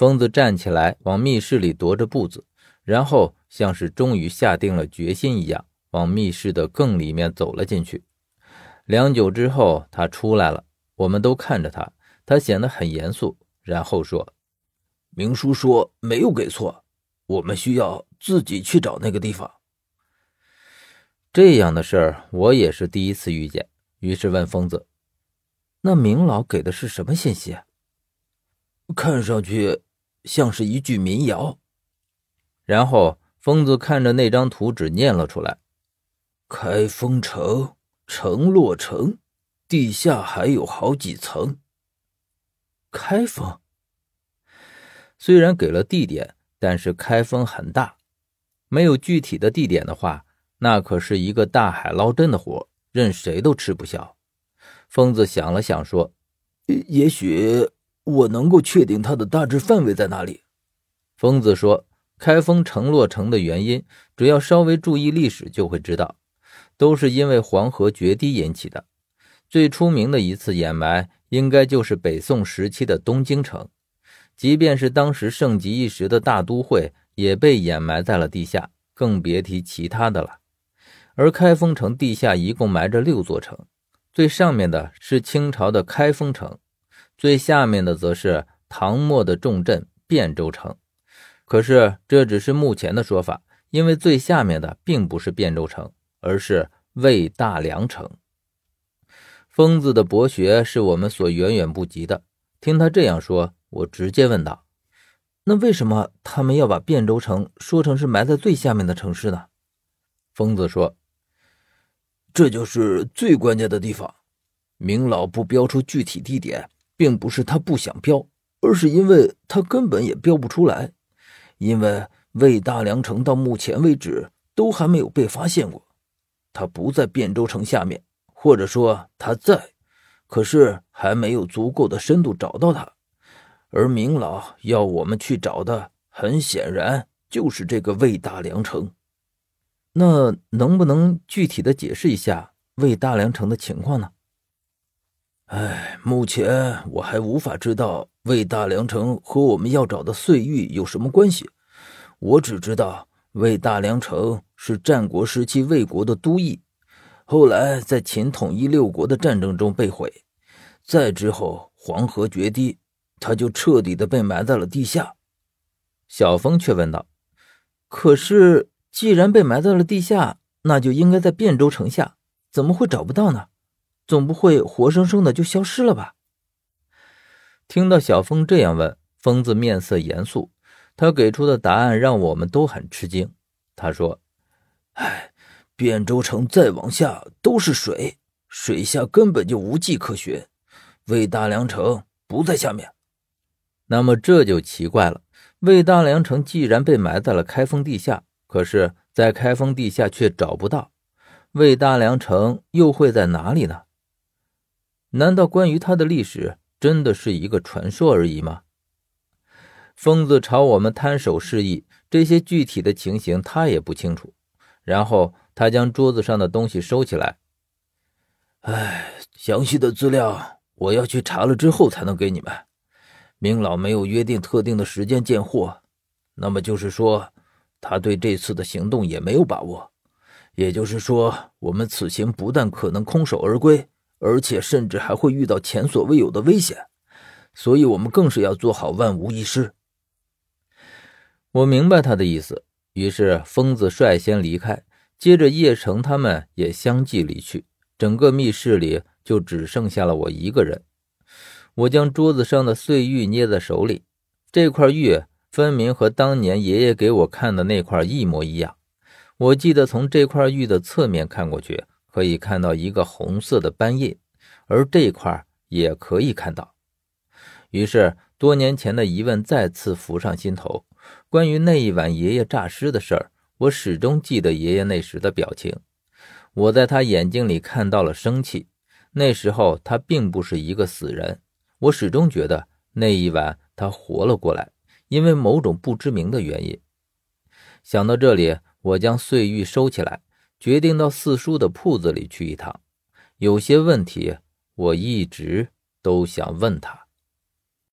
疯子站起来，往密室里踱着步子，然后像是终于下定了决心一样，往密室的更里面走了进去。良久之后，他出来了，我们都看着他，他显得很严肃，然后说：“明叔说没有给错，我们需要自己去找那个地方。”这样的事儿我也是第一次遇见，于是问疯子：“那明老给的是什么信息？”看上去像是一句民谣。然后疯子看着那张图纸念了出来：“开封城，城落成，地下还有好几层。”开封虽然给了地点，但是开封很大，没有具体的地点的话。那可是一个大海捞针的活，任谁都吃不消。疯子想了想，说：“也许我能够确定它的大致范围在哪里。”疯子说：“开封城落成的原因，只要稍微注意历史就会知道，都是因为黄河决堤引起的。最出名的一次掩埋，应该就是北宋时期的东京城。即便是当时盛极一时的大都会，也被掩埋在了地下，更别提其他的了。”而开封城地下一共埋着六座城，最上面的是清朝的开封城，最下面的则是唐末的重镇汴州城。可是这只是目前的说法，因为最下面的并不是汴州城，而是魏大梁城。疯子的博学是我们所远远不及的。听他这样说，我直接问道：“那为什么他们要把汴州城说成是埋在最下面的城市呢？”疯子说。这就是最关键的地方。明老不标出具体地点，并不是他不想标，而是因为他根本也标不出来。因为魏大梁城到目前为止都还没有被发现过，他不在汴州城下面，或者说他在，可是还没有足够的深度找到他。而明老要我们去找的，很显然就是这个魏大梁城。那能不能具体的解释一下魏大梁城的情况呢？哎，目前我还无法知道魏大梁城和我们要找的碎玉有什么关系。我只知道魏大梁城是战国时期魏国的都邑，后来在秦统一六国的战争中被毁，再之后黄河决堤，它就彻底的被埋在了地下。小峰却问道：“可是？”既然被埋在了地下，那就应该在汴州城下，怎么会找不到呢？总不会活生生的就消失了吧？听到小峰这样问，疯子面色严肃，他给出的答案让我们都很吃惊。他说：“哎，汴州城再往下都是水，水下根本就无迹可寻。魏大梁城不在下面，那么这就奇怪了。魏大梁城既然被埋在了开封地下。”可是，在开封地下却找不到魏大梁城，又会在哪里呢？难道关于他的历史真的是一个传说而已吗？疯子朝我们摊手示意，这些具体的情形他也不清楚。然后他将桌子上的东西收起来。哎，详细的资料我要去查了之后才能给你们。明老没有约定特定的时间见货，那么就是说。他对这次的行动也没有把握，也就是说，我们此行不但可能空手而归，而且甚至还会遇到前所未有的危险，所以我们更是要做好万无一失。我明白他的意思，于是疯子率先离开，接着叶城他们也相继离去，整个密室里就只剩下了我一个人。我将桌子上的碎玉捏在手里，这块玉。分明和当年爷爷给我看的那块一模一样。我记得从这块玉的侧面看过去，可以看到一个红色的斑印，而这块也可以看到。于是，多年前的疑问再次浮上心头。关于那一晚爷爷诈尸的事儿，我始终记得爷爷那时的表情。我在他眼睛里看到了生气。那时候他并不是一个死人，我始终觉得那一晚他活了过来。因为某种不知名的原因，想到这里，我将碎玉收起来，决定到四叔的铺子里去一趟。有些问题，我一直都想问他。